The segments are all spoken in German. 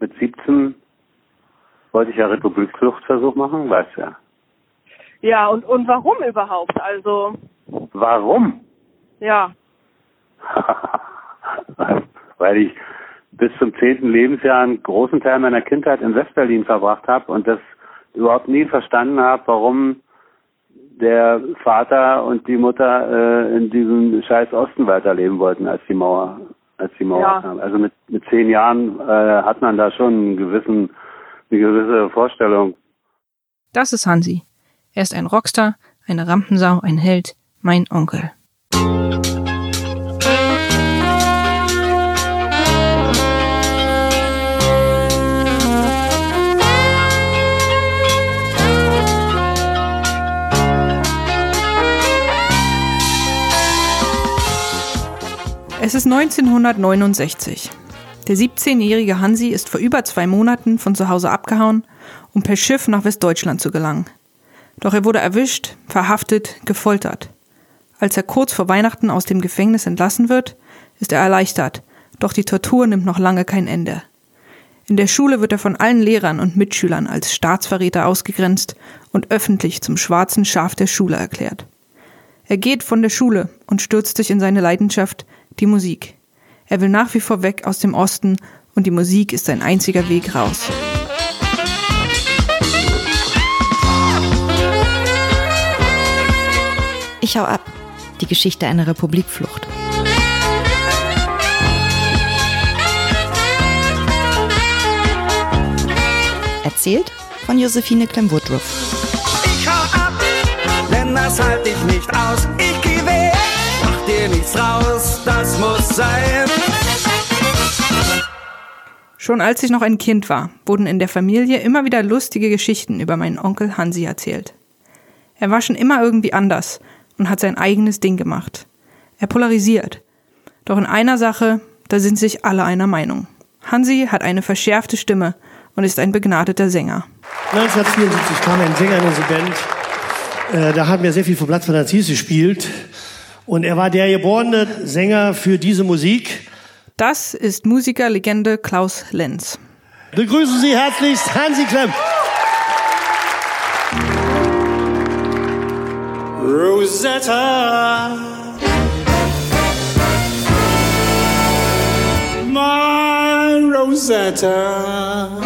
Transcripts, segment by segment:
mit 17 wollte ich ja Republikfluchtversuch machen, weißt du ja. Ja, und, und warum überhaupt? Also, Warum? ja. Weil ich bis zum zehnten Lebensjahr einen großen Teil meiner Kindheit in Westberlin verbracht habe und das überhaupt nie verstanden habe, warum der Vater und die Mutter äh, in diesem scheiß Osten weiterleben wollten, als die Mauer, als die Mauer Ja. kam. Also mit, mit zehn Jahren äh, hat man da schon einen gewissen, eine gewisse Vorstellung. Das ist Hansi. Er ist ein Rockstar, eine Rampensau, ein Held, mein Onkel. Es ist 1969. Der 17-jährige Hansi ist vor über zwei Monaten von zu Hause abgehauen, um per Schiff nach Westdeutschland zu gelangen. Doch er wurde erwischt, verhaftet, gefoltert. Als er kurz vor Weihnachten aus dem Gefängnis entlassen wird, ist er erleichtert, doch die Tortur nimmt noch lange kein Ende. In der Schule wird er von allen Lehrern und Mitschülern als Staatsverräter ausgegrenzt und öffentlich zum schwarzen Schaf der Schule erklärt. Er geht von der Schule und stürzt sich in seine Leidenschaft, die Musik. Er will nach wie vor weg aus dem Osten und die Musik ist sein einziger Weg raus. Ich hau ab. Die Geschichte einer Republikflucht. Erzählt von Josephine Clem-Woodruff. Ich hau ab, denn das halt ich nicht aus. Ich dir nichts raus, das muss sein. Schon als ich noch ein Kind war, wurden in der Familie immer wieder lustige Geschichten über meinen Onkel Hansi erzählt. Er war schon immer irgendwie anders und hat sein eigenes Ding gemacht. Er polarisiert. Doch in einer Sache, da sind sich alle einer Meinung. Hansi hat eine verschärfte Stimme und ist ein begnadeter Sänger. 1974 kam ein Sänger in unsere Band. Äh, da haben wir sehr viel vom Platz von Aziz gespielt. Und er war der geborene Sänger für diese Musik. Das ist Musikerlegende Klaus Lenz. Begrüßen Sie herzlichst Hansi Klemm. Rosetta. My Rosetta.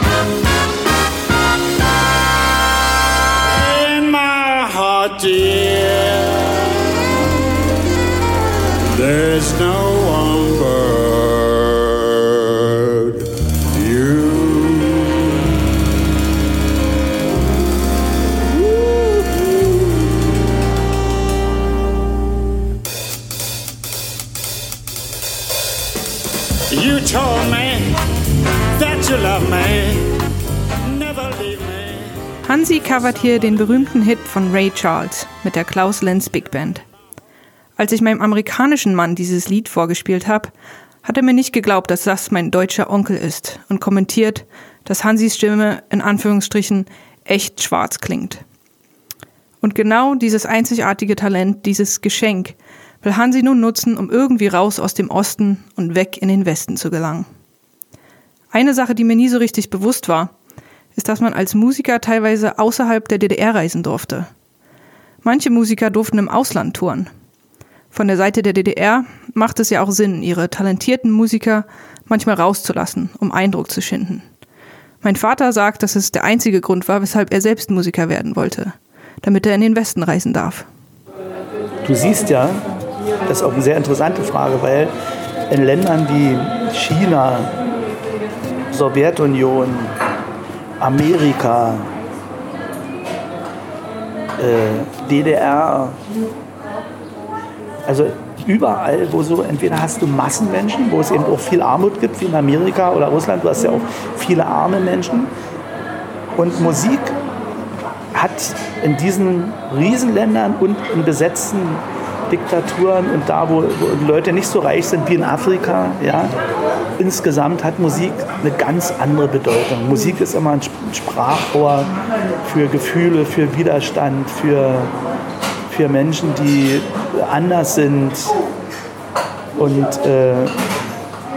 You told me that you love me. Never leave me. Hansi covert hier den berühmten Hit von Ray Charles mit der Klaus Lenz Big Band. Als ich meinem amerikanischen Mann dieses Lied vorgespielt habe, hat er mir nicht geglaubt, dass das mein deutscher Onkel ist und kommentiert, dass Hansis Stimme in Anführungsstrichen echt schwarz klingt. Und genau dieses einzigartige Talent, dieses Geschenk, will Hansi nun nutzen, um irgendwie raus aus dem Osten und weg in den Westen zu gelangen. Eine Sache, die mir nie so richtig bewusst war, ist, dass man als Musiker teilweise außerhalb der DDR reisen durfte. Manche Musiker durften im Ausland touren. Von der Seite der DDR macht es ja auch Sinn, ihre talentierten Musiker manchmal rauszulassen, um Eindruck zu schinden. Mein Vater sagt, dass es der einzige Grund war, weshalb er selbst Musiker werden wollte, damit er in den Westen reisen darf. Du siehst ja, das ist auch eine sehr interessante Frage, weil in Ländern wie China, Sowjetunion, Amerika, äh, DDR, also überall, wo so, entweder hast du Massenmenschen, wo es eben auch viel Armut gibt, wie in Amerika oder Russland, du hast ja auch viele arme Menschen. Und Musik hat in diesen Riesenländern und in besetzten Diktaturen und da, wo, wo Leute nicht so reich sind wie in Afrika, ja, insgesamt hat Musik eine ganz andere Bedeutung. Musik ist immer ein Sp- Sprachrohr für Gefühle, für Widerstand, für, für Menschen, die anders sind. Und äh,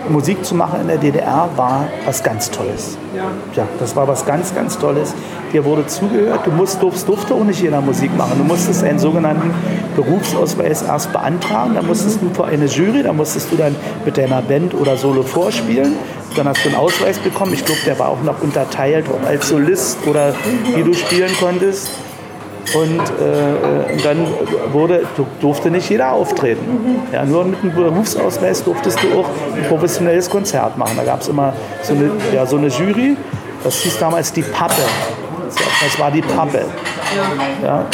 Musik zu machen in der DDR war was ganz Tolles. Ja. Das war was ganz, ganz Tolles. Dir wurde zugehört, du musst, durfst, durfte auch nicht jeder Musik machen. Du musstest einen sogenannten Berufsausweis erst beantragen, dann musstest du vor eine Jury, da musstest du dann mit deiner Band oder Solo vorspielen. Dann hast du einen Ausweis bekommen. Ich glaube, der war auch noch unterteilt, ob als Solist oder wie du spielen konntest. Und äh, dann wurde, du- durfte nicht jeder auftreten. Ja, nur mit einem Berufsausweis durftest du auch ein professionelles Konzert machen. Da gab es immer so eine, ja, so eine Jury, das hieß damals die Pappe. Das war die Pappe. Ja.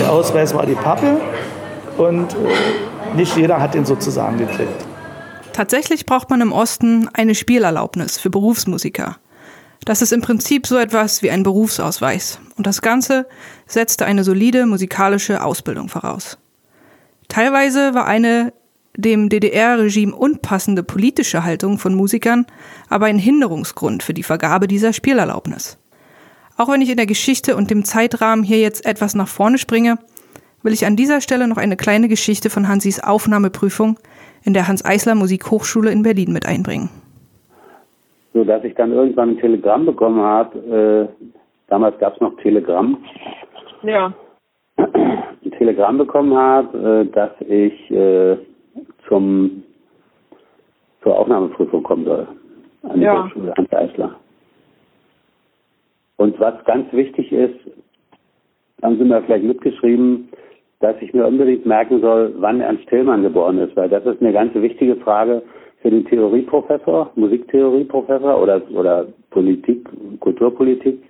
Der Ausweis war die Pappe und äh, nicht jeder hat den sozusagen gekriegt. Tatsächlich braucht man im Osten eine Spielerlaubnis für Berufsmusiker. Das ist im Prinzip so etwas wie ein Berufsausweis. Und das Ganze setzte eine solide musikalische Ausbildung voraus. Teilweise war eine dem DDR-Regime unpassende politische Haltung von Musikern aber ein Hinderungsgrund für die Vergabe dieser Spielerlaubnis. Auch wenn ich in der Geschichte und dem Zeitrahmen hier jetzt etwas nach vorne springe, will ich an dieser Stelle noch eine kleine Geschichte von Hansis Aufnahmeprüfung in der Hans-Eisler Musikhochschule in Berlin mit einbringen. So dass ich dann irgendwann ein Telegramm bekommen habe. Äh, damals gab es noch Telegramm. Ja. Ein Telegramm bekommen habe, äh, dass ich äh, zum zur Aufnahmeprüfung kommen soll an die Ja. Hochschule Hans Eisler. Und was ganz wichtig ist, haben Sie mir vielleicht mitgeschrieben, dass ich mir unbedingt merken soll, wann Ernst Tillmann geboren ist, weil das ist eine ganz wichtige Frage für den Theorieprofessor, Musiktheorieprofessor oder, oder Politik, Kulturpolitik.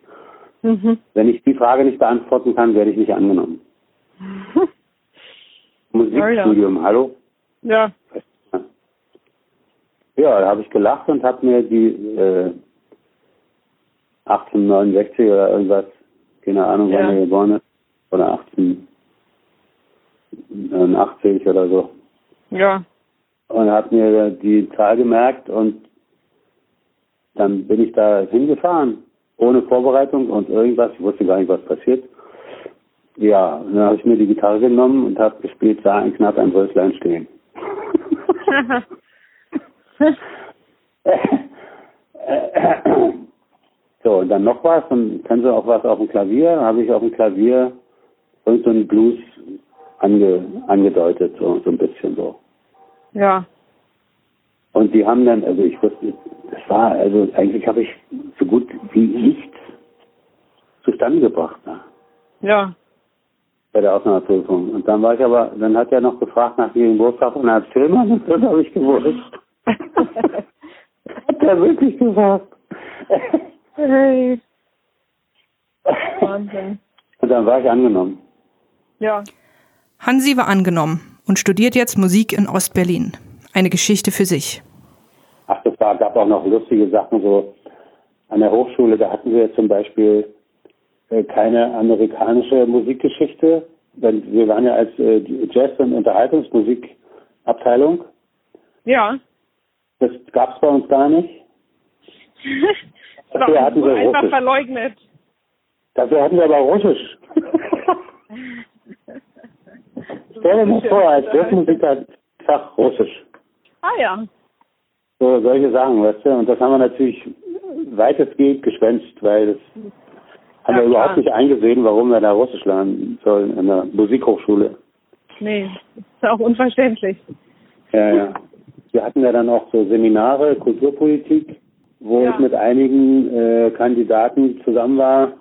Mhm. Wenn ich die Frage nicht beantworten kann, werde ich nicht angenommen. Musikstudium, hallo? Ja. Ja, da habe ich gelacht und habe mir die äh, 1869 oder irgendwas, keine Ahnung, wann Ja. er geboren ist, oder 1880 oder so. Ja. Und habe mir die Zahl gemerkt und dann bin ich da hingefahren, ohne Vorbereitung und irgendwas, ich wusste gar nicht, was passiert. Ja, dann habe ich mir die Gitarre genommen und habe gespielt, sah ein knapp ein Röslein stehen. so, und dann noch was, und können Sie auch was auf dem Klavier? Habe ich auf dem Klavier irgend so Blues ange, angedeutet, so, so ein bisschen so. Ja. Und die haben dann, also ich wusste, das war, also eigentlich habe ich so gut wie nichts zustande gebracht ne, Ja. bei der Aufnahmeprüfung. Und dann war ich aber, dann hat er noch gefragt nach dem Geburtstag und Herrn Tillmann und das habe ich gewusst. hat er wirklich gesagt. Hey. Wahnsinn. und dann war ich angenommen. Ja. Hansi war angenommen und studiert jetzt Musik in Ostberlin. Eine Geschichte für sich. Ach, das war, gab auch noch lustige Sachen so an der Hochschule. Da hatten wir zum Beispiel äh, keine amerikanische Musikgeschichte. Denn wir waren ja als äh, Jazz- und Unterhaltungsmusikabteilung. Ja. Das gab es bei uns gar nicht. Das Dafür hatten wir einfach Russisch. verleugnet. Dafür hatten wir aber Russisch. Stell dir mal vor, als Jazzmusiker Fach Russisch. Ah ja. So, solche Sachen, weißt du? Und das haben wir natürlich weitestgehend geschwänzt, weil das haben Ja, wir überhaupt klar. nicht eingesehen, warum wir da Russisch lernen sollen in der Musikhochschule. Nee, ist auch unverständlich. Ja, ja. Wir hatten ja dann auch so Seminare, Kulturpolitik, wo Ja. ich mit einigen äh, Kandidaten zusammen war.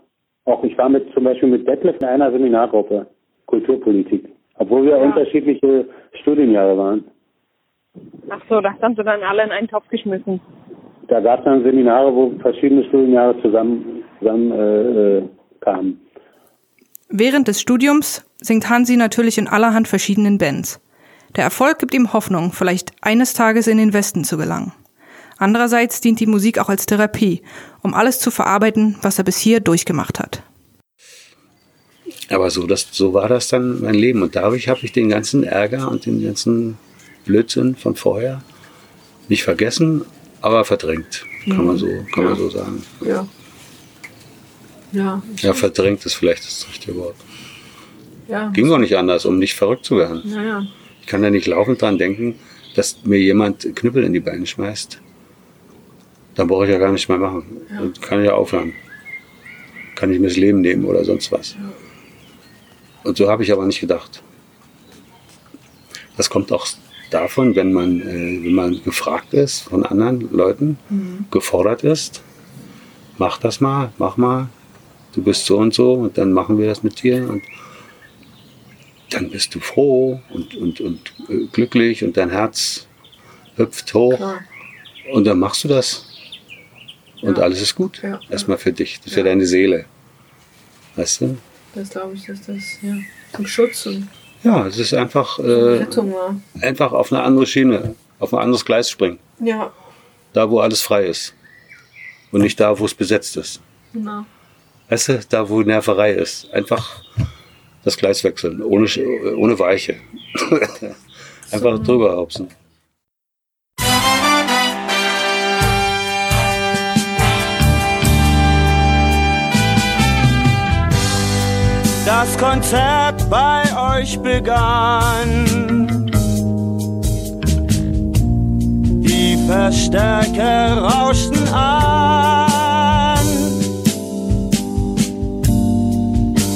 Auch ich war mit zum Beispiel mit Detlef in einer Seminargruppe, Kulturpolitik. Obwohl wir Ja. unterschiedliche Studienjahre waren. Ach so, das haben sie dann alle in einen Topf geschmissen. Da gab es dann Seminare, wo verschiedene Studienjahre zusammen, zusammen äh, äh, kamen. Während des Studiums singt Hansi natürlich in allerhand verschiedenen Bands. Der Erfolg gibt ihm Hoffnung, vielleicht eines Tages in den Westen zu gelangen. Andererseits dient die Musik auch als Therapie, um alles zu verarbeiten, was er bis hier durchgemacht hat. Aber so, das, so war das dann mein Leben. Und dadurch habe ich den ganzen Ärger und den ganzen Blödsinn von vorher nicht vergessen, aber verdrängt. Kann man so, kann man so sagen. Ja. Ja. Ja, verdrängt ist vielleicht das richtige Wort. Ja. Ging doch nicht anders, um nicht verrückt zu werden. Naja. Ich kann ja nicht laufend dran denken, dass mir jemand Knüppel in die Beine schmeißt, dann brauche ich ja gar nicht mehr machen. Dann kann ich ja aufhören. Kann ich mir das Leben nehmen oder sonst was. Und so habe ich aber nicht gedacht. Das kommt auch davon, wenn man, äh, wenn man gefragt ist von anderen Leuten, gefordert ist, mach das mal, mach mal, du bist so und so und dann machen wir das mit dir und dann bist du froh und, und, und äh, glücklich und dein Herz hüpft hoch Klar. und dann machst du das und Ja. alles ist gut. Ja. Erstmal für dich, für deine Seele. Weißt du? Das glaube ich, dass das ja zum Schutz und Ja, es ist einfach, äh, Rettung war. einfach auf eine andere Schiene, auf ein anderes Gleis springen. Ja, Da, wo alles frei ist. Und nicht da, wo es besetzt ist. genau. Weißt du, da, wo Nerverei ist. Einfach das Gleis wechseln, ohne, ohne Weiche. Einfach drüber hopsen. Das Konzert bei euch begann. Die Verstärker rauschten an.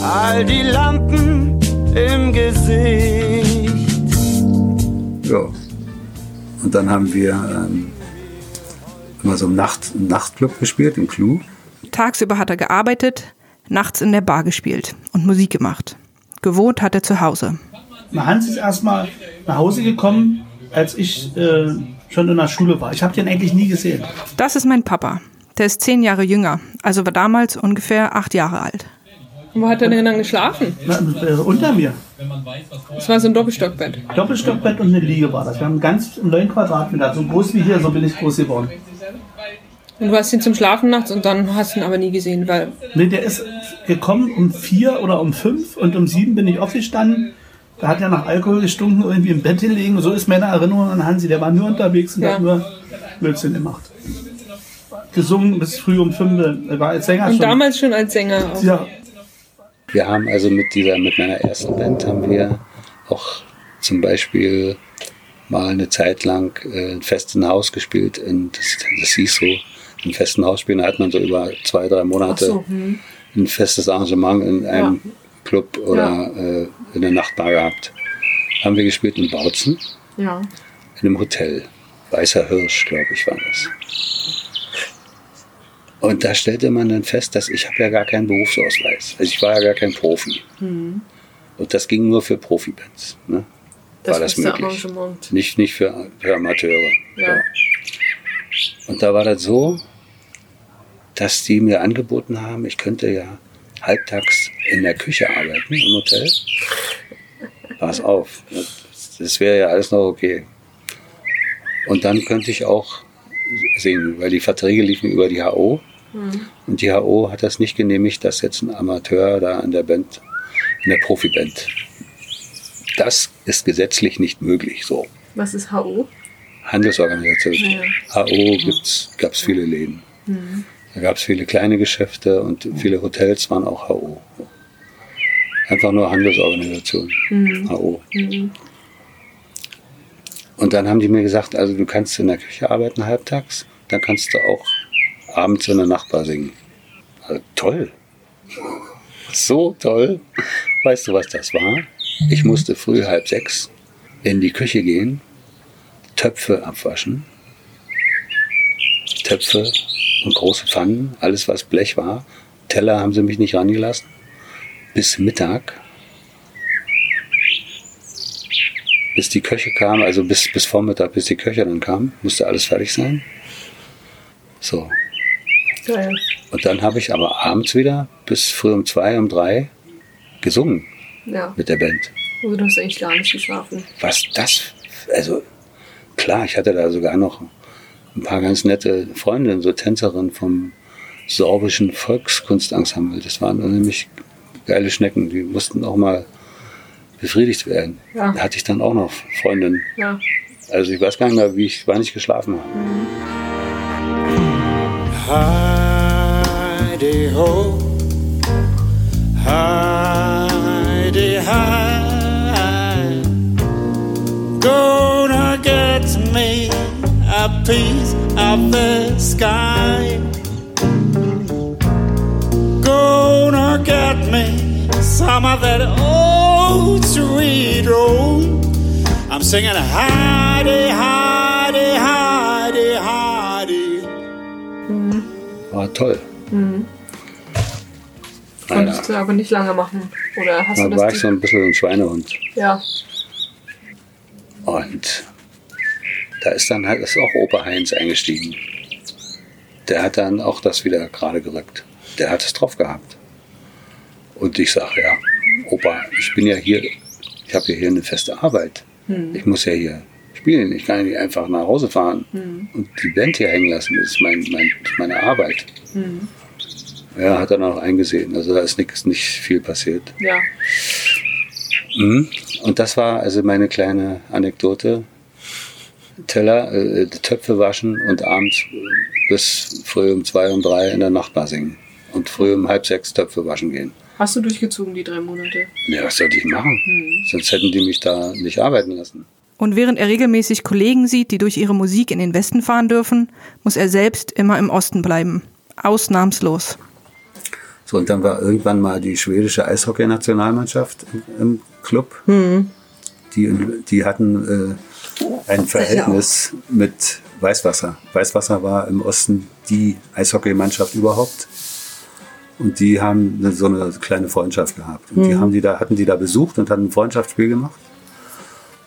All die Lampen im Gesicht. Ja. Und dann haben wir ähm, immer so im, Nacht, im Nachtclub gespielt, im Clou. Tagsüber hat er gearbeitet, nachts in der Bar gespielt und Musik gemacht. Gewohnt hat er zu Hause. Hans ist erstmal nach Hause gekommen, als ich äh, schon in der Schule war. Ich habe den eigentlich nie gesehen. Das ist mein Papa. Der ist zehn Jahre jünger, also war damals ungefähr acht Jahre alt. Und wo hat er denn dann geschlafen? Na, äh, unter mir. Das war so ein Doppelstockbett. Doppelstockbett und eine Liege war das. Wir haben ganz 9 Quadratmeter, so groß wie hier, so bin ich groß geworden. Und du hast ihn zum Schlafen nachts und dann hast du ihn aber nie gesehen, weil Nee, der ist gekommen um vier oder um fünf und um sieben bin ich aufgestanden. Da hat er nach Alkohol gestunken, irgendwie im Bett gelegen. So ist meine Erinnerung an Hansi. Der war nur unterwegs und Ja. hat nur Blödsinn gemacht. Gesungen bis früh um fünf. Er war als Sänger und schon. damals schon als Sänger. Auch. ja, Wir haben also mit dieser, mit meiner ersten Band haben wir auch zum Beispiel mal eine Zeit lang äh, ein festen Haus gespielt. In, das, das hieß so, ein festen Haus spielen, da hat man so über zwei, drei Monate so, hm. ein festes Arrangement in einem Club oder äh, in der Nachtbar gehabt. Haben wir gespielt in Bautzen, Ja. in einem Hotel. Weißer Hirsch, glaube ich, war das. Und da stellte man dann fest, dass ich habe ja gar keinen Berufsausweis. Also ich war ja gar kein Profi. Und das ging nur für Profibands. Ne? Das war das möglich. Nicht, nicht für, für Amateure. Ja. Und da war das so, dass die mir angeboten haben, ich könnte ja halbtags in der Küche arbeiten im Hotel. Pass auf, das wäre ja alles noch okay. Und dann könnte ich auch singen, weil die Verträge liefen über die HO. Und die HO hat das nicht genehmigt, dass jetzt ein Amateur da in der Band, in der Profiband. Das ist gesetzlich nicht möglich so. Was ist HO? Handelsorganisation. Ja. HO gab es viele Läden. Da gab es viele kleine Geschäfte und viele Hotels waren auch HO. Einfach nur Handelsorganisation. HO. Und dann haben die mir gesagt, also du kannst in der Küche arbeiten halbtags, dann kannst du auch abends in der Nachbar singen. Also, toll. So toll. Weißt du, was das war? Ich musste früh halb sechs in die Küche gehen, Töpfe abwaschen. Töpfe und große Pfannen, alles was Blech war. Teller haben sie mich nicht rangelassen. Bis Mittag. Bis die Köche kamen, also bis, bis Vormittag, bis die Köche dann kamen, musste alles fertig sein. So. Geil. Und dann habe ich aber abends wieder bis früh um zwei, um drei gesungen Ja. mit der Band. Also du hast eigentlich gar nicht geschlafen. was das, also klar, ich hatte da sogar noch ein paar ganz nette Freundinnen, so Tänzerinnen vom sorbischen Volkskunstensemble. Das waren nämlich geile Schnecken, die mussten auch mal befriedigt werden. Ja. Da hatte ich dann auch noch Freundinnen. Ja. Also ich weiß gar nicht mehr, wie ich, wann ich geschlafen habe. Heidi ho, Heidi a piece of the sky. Gonna get me some of that old sweet room. I'm singing Heidi, Heidi, Heidi, Heidi. War toll. Mhm. Konntest du aber nicht lange machen. Oder hast Da du das war ich so ein bisschen ein Schweinehund. Ja. Und da ist dann halt ist auch Opa Heinz eingestiegen. Der hat dann auch das wieder gerade gerückt. Der hat es drauf gehabt. Und ich sage, ja, Opa, ich bin ja hier, ich habe ja hier eine feste Arbeit. Hm. Ich muss ja hier spielen. Ich kann ja nicht einfach nach Hause fahren Hm. und die Band hier hängen lassen. Das ist mein, mein, meine Arbeit. Hm. Ja, hat er dann auch eingesehen. Also da ist nichts, nicht viel passiert. Ja. Mhm. Und das war also meine kleine Anekdote. Teller, äh, Töpfe waschen und abends äh, bis früh um zwei und drei in der Nachtbar singen. Und früh um halb sechs Töpfe waschen gehen. Hast du durchgezogen die drei Monate? Ja, was sollte ich machen? Hm. Sonst hätten die mich da nicht arbeiten lassen. Und während er regelmäßig Kollegen sieht, die durch ihre Musik in den Westen fahren dürfen, muss er selbst immer im Osten bleiben. Ausnahmslos. So, und dann war irgendwann mal die schwedische Eishockey-Nationalmannschaft im, im Club. Hm. Die, die hatten äh, ein Verhältnis mit Weißwasser. Weißwasser war im Osten die Eishockeymannschaft überhaupt. Und die haben so eine kleine Freundschaft gehabt. Und die Mhm. haben die da, hatten die da besucht und hatten ein Freundschaftsspiel gemacht.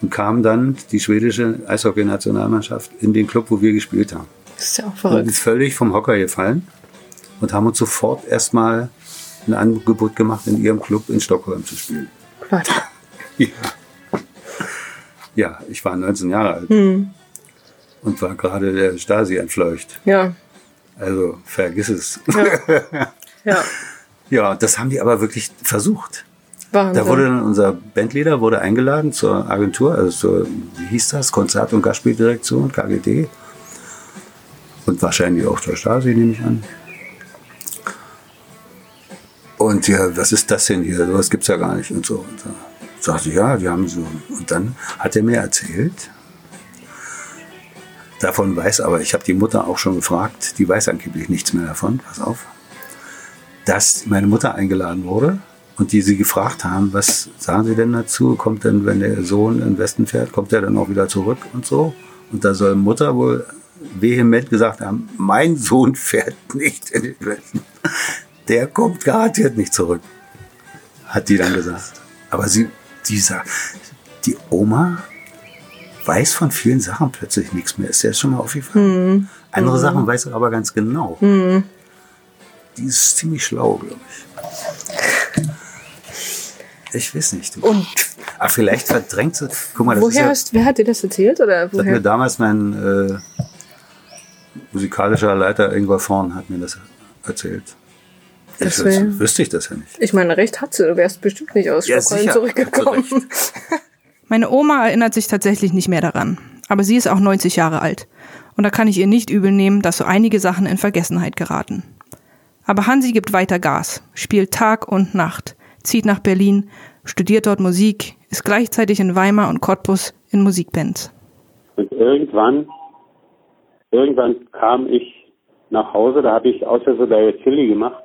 Und kam dann die schwedische Eishockey-Nationalmannschaft in den Club, wo wir gespielt haben. Das ist ja auch Und verrückt. sind völlig vom Hocker gefallen und haben uns sofort erstmal ein Angebot gemacht, in ihrem Club in Stockholm zu spielen. Warte. Ja. Ja, ich war 19 Jahre alt Hm. und war gerade der Stasi entfleucht. Ja. Also vergiss es. Ja. Ja. ja, das haben die aber wirklich versucht. Wahnsinn. Da wurde dann unser Bandleader wurde eingeladen zur Agentur, also zur, wie hieß das, Konzert- und Gastspieldirektion, KGD. Und wahrscheinlich auch zur Stasi, nehme ich an. Und ja, was ist das denn hier? Sowas gibt's ja gar nicht und so. Und so. Sagte ja, die haben so. Und dann hat er mir erzählt, davon weiß aber, ich habe die Mutter auch schon gefragt, die weiß angeblich nichts mehr davon, pass auf, dass meine Mutter eingeladen wurde und die sie gefragt haben, was sagen sie denn dazu? Kommt denn, wenn der Sohn in den Westen fährt, kommt er dann auch wieder zurück und so? Und da soll Mutter wohl vehement gesagt haben, mein Sohn fährt nicht in den Westen. Der kommt garantiert nicht zurück, hat die dann gesagt. Aber sie, dieser, die Oma weiß von vielen Sachen plötzlich nichts mehr. Ist das schon mal aufgefallen? Hm. Andere Hm. Sachen weiß er aber ganz genau. Hm. Die ist ziemlich schlau, glaube ich. Ich weiß nicht. Und Aber vielleicht verdrängt sie. Guck mal, das ist woher ja, hast, wer hat dir das erzählt? Oder das hat mir woher? damals mein äh, musikalischer Leiter Ingvar Vorn hat mir das erzählt. Das wüs- wüsste ich das ja nicht. Ich meine, recht hat sie. Du wärst bestimmt nicht aus Ja, Stockholm zurückgekommen. Meine Oma erinnert sich tatsächlich nicht mehr daran. Aber sie ist auch 90 Jahre alt. Und da kann ich ihr nicht übel nehmen, dass so einige Sachen in Vergessenheit geraten. Aber Hansi gibt weiter Gas, spielt Tag und Nacht, zieht nach Berlin, studiert dort Musik, ist gleichzeitig in Weimar und Cottbus in Musikbands. Und irgendwann, irgendwann kam ich nach Hause, da habe ich außer so bei Philly gemacht.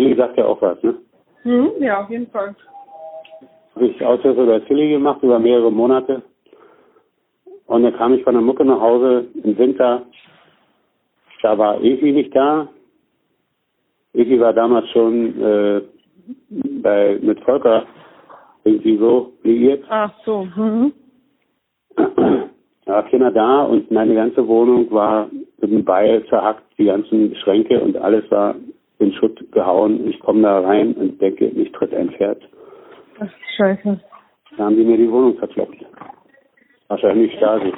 Philly sagt ja auch was, ne? Hm, ja, auf jeden Fall. Habe ich so bei Philly gemacht über mehrere Monate. Und dann kam ich von der Mucke nach Hause im Winter. Da war Evi nicht da. Evi war damals schon äh, bei, mit Volker irgendwie so liiert. Ach so. Mhm. Da war keiner da und meine ganze Wohnung war mit dem Beil zerhackt, die ganzen Schränke und alles war in Schutt gehauen. Ich komme da rein und denke, mich tritt ein Pferd. Das ist scheiße. Da haben die mir die Wohnung verkloppt. Wahrscheinlich Stasi.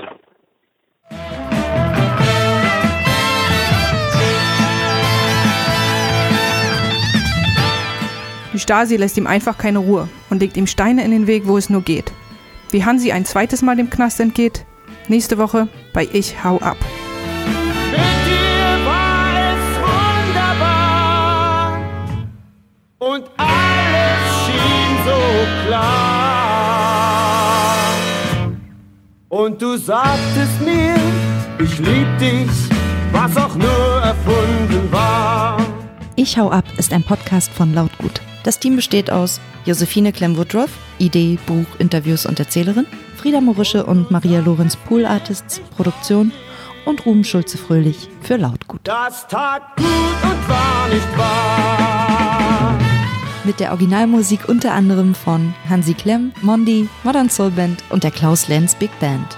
Die Stasi lässt ihm einfach keine Ruhe und legt ihm Steine in den Weg, wo es nur geht. Wie Hansi ein zweites Mal dem Knast entgeht, nächste Woche bei Ich hau ab. Und du sagtest mir, Ich lieb dich, was auch nur erfunden war. Ich hau ab ist ein Podcast von Lautgut. Das Team besteht aus Josephine Clem-Woodruff, Idee, Buch, Interviews und Erzählerin, Frieda Morische und Maria Lorenz Pool Artists, Produktion und Ruben Schulze-Fröhlich für Lautgut. Das tat gut und war nicht wahr. Mit der Originalmusik unter anderem von Hansi Klemm, Mondi, Modern Soul Band und der Klaus Lenz Big Band.